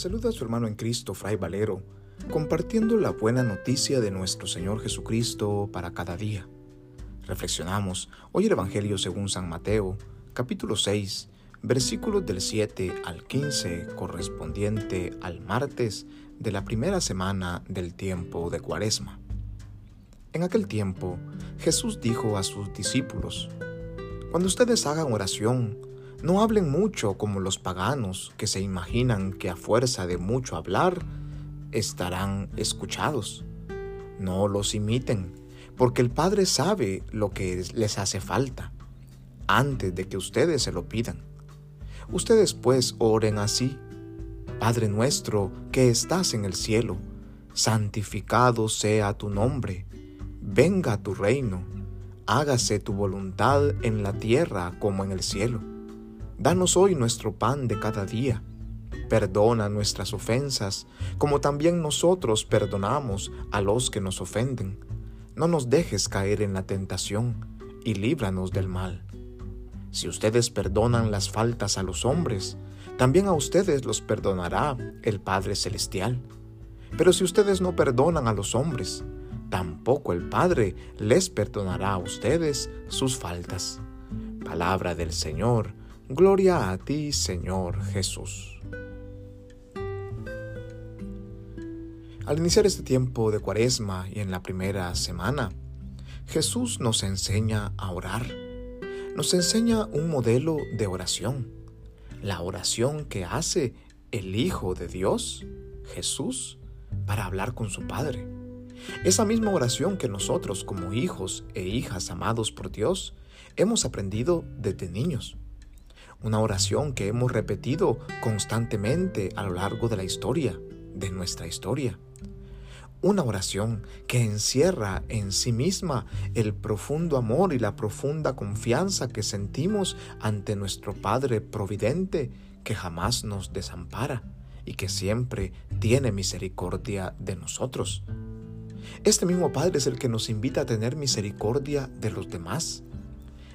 saluda a su hermano en Cristo, Fray Valero, compartiendo la buena noticia de nuestro Señor Jesucristo para cada día. Reflexionamos hoy el Evangelio según San Mateo, capítulo 6, versículos del 7 al 15, correspondiente al martes de la primera semana del tiempo de Cuaresma. En aquel tiempo, Jesús dijo a sus discípulos, Cuando ustedes hagan oración, no hablen mucho como los paganos que se imaginan que a fuerza de mucho hablar estarán escuchados. No los imiten, porque el Padre sabe lo que les hace falta antes de que ustedes se lo pidan. Ustedes pues oren así. Padre nuestro que estás en el cielo, santificado sea tu nombre, venga tu reino, hágase tu voluntad en la tierra como en el cielo. Danos hoy nuestro pan de cada día. Perdona nuestras ofensas, como también nosotros perdonamos a los que nos ofenden. No nos dejes caer en la tentación, y líbranos del mal. Si ustedes perdonan las faltas a los hombres, también a ustedes los perdonará el Padre Celestial. Pero si ustedes no perdonan a los hombres, tampoco el Padre les perdonará a ustedes sus faltas. Palabra del Señor Gloria a ti, Señor Jesús. Al iniciar este tiempo de cuaresma y en la primera semana, Jesús nos enseña a orar. Nos enseña un modelo de oración, la oración que hace el Hijo de Dios, Jesús, para hablar con su Padre. Esa misma oración que nosotros como hijos e hijas amados por Dios hemos aprendido desde niños una oración que hemos repetido constantemente a lo largo de la historia, de nuestra historia. Una oración que encierra en sí misma el profundo amor y la profunda confianza que sentimos ante nuestro Padre Providente que jamás nos desampara y que siempre tiene misericordia de nosotros. Este mismo Padre es el que nos invita a tener misericordia de los demás.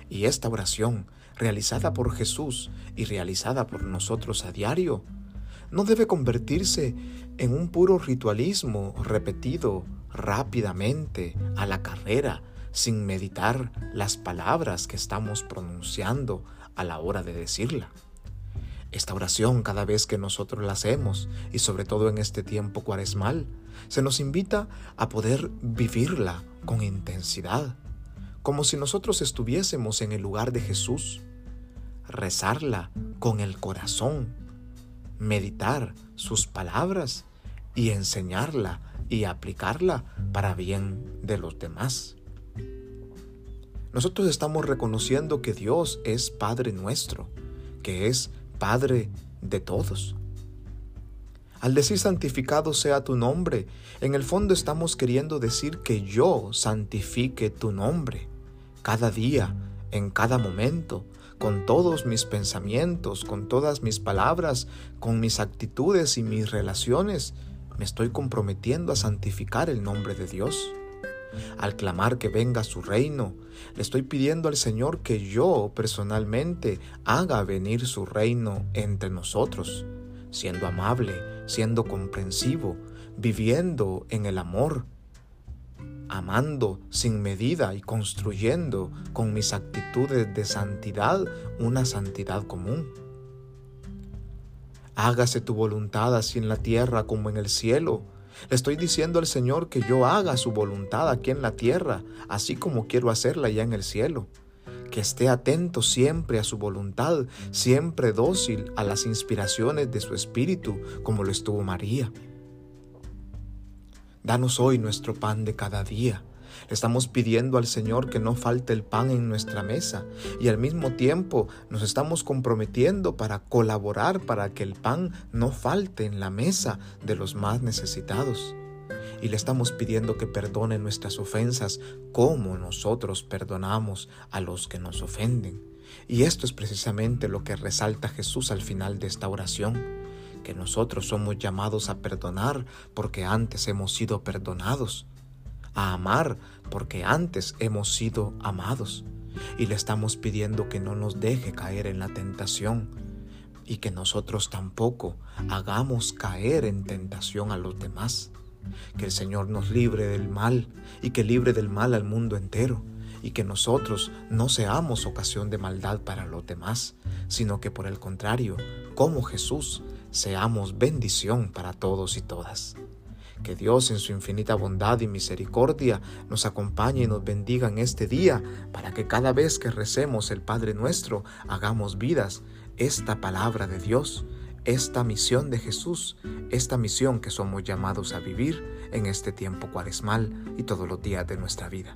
Y esta oración realizada por Jesús y realizada por nosotros a diario, no debe convertirse en un puro ritualismo repetido rápidamente a la carrera sin meditar las palabras que estamos pronunciando a la hora de decirla. Esta oración cada vez que nosotros la hacemos y sobre todo en este tiempo cuaresmal, se nos invita a poder vivirla con intensidad como si nosotros estuviésemos en el lugar de Jesús, rezarla con el corazón, meditar sus palabras y enseñarla y aplicarla para bien de los demás. Nosotros estamos reconociendo que Dios es Padre nuestro, que es Padre de todos. Al decir santificado sea tu nombre, en el fondo estamos queriendo decir que yo santifique tu nombre cada día, en cada momento, con todos mis pensamientos, con todas mis palabras, con mis actitudes y mis relaciones, me estoy comprometiendo a santificar el nombre de Dios. Al clamar que venga su reino, le estoy pidiendo al Señor que yo personalmente haga venir su reino entre nosotros, siendo amable, siendo comprensivo, viviendo en el amor, amando sin medida y construyendo con mis actitudes de santidad una santidad común. Hágase tu voluntad así en la tierra como en el cielo. Le estoy diciendo al Señor que yo haga su voluntad aquí en la tierra, así como quiero hacerla ya en el cielo. Que esté atento siempre a su voluntad, siempre dócil a las inspiraciones de su Espíritu, como lo estuvo María. Danos hoy nuestro pan de cada día. Le estamos pidiendo al Señor que no falte el pan en nuestra mesa y al mismo tiempo nos estamos comprometiendo para colaborar para que el pan no falte en la mesa de los más necesitados. Y le estamos pidiendo que perdone nuestras ofensas como nosotros perdonamos a los que nos ofenden. Y esto es precisamente lo que resalta Jesús al final de esta oración que nosotros somos llamados a perdonar porque antes hemos sido perdonados, a amar porque antes hemos sido amados. Y le estamos pidiendo que no nos deje caer en la tentación, y que nosotros tampoco hagamos caer en tentación a los demás. Que el Señor nos libre del mal y que libre del mal al mundo entero y que nosotros no seamos ocasión de maldad para los demás, sino que por el contrario, como Jesús, seamos bendición para todos y todas. Que Dios en su infinita bondad y misericordia nos acompañe y nos bendiga en este día para que cada vez que recemos el Padre nuestro hagamos vidas esta palabra de Dios, esta misión de Jesús, esta misión que somos llamados a vivir en este tiempo cuaresmal y todos los días de nuestra vida.